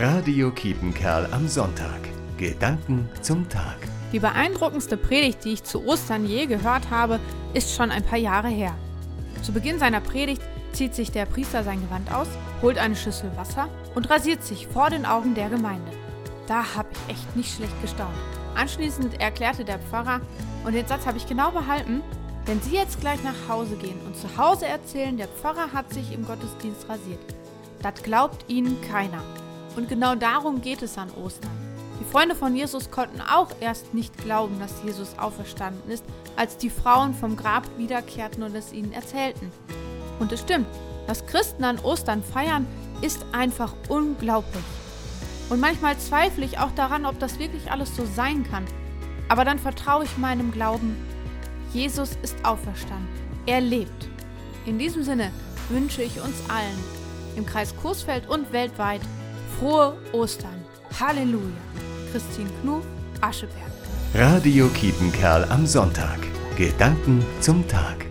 Radio Kiepenkerl am Sonntag. Gedanken zum Tag. Die beeindruckendste Predigt, die ich zu Ostern je gehört habe, ist schon ein paar Jahre her. Zu Beginn seiner Predigt zieht sich der Priester sein Gewand aus, holt eine Schüssel Wasser und rasiert sich vor den Augen der Gemeinde. Da habe ich echt nicht schlecht gestaunt. Anschließend erklärte der Pfarrer, und den Satz habe ich genau behalten, wenn Sie jetzt gleich nach Hause gehen und zu Hause erzählen, der Pfarrer hat sich im Gottesdienst rasiert, das glaubt Ihnen keiner. Und genau darum geht es an Ostern. Die Freunde von Jesus konnten auch erst nicht glauben, dass Jesus auferstanden ist, als die Frauen vom Grab wiederkehrten und es ihnen erzählten. Und es stimmt, was Christen an Ostern feiern, ist einfach unglaublich. Und manchmal zweifle ich auch daran, ob das wirklich alles so sein kann. Aber dann vertraue ich meinem Glauben, Jesus ist auferstanden. Er lebt. In diesem Sinne wünsche ich uns allen, im Kreis Coesfeld und weltweit, Frohe Ostern. Halleluja. Christine Knuf, Ascheberg. Radio Kiepenkerl am Sonntag. Gedanken zum Tag.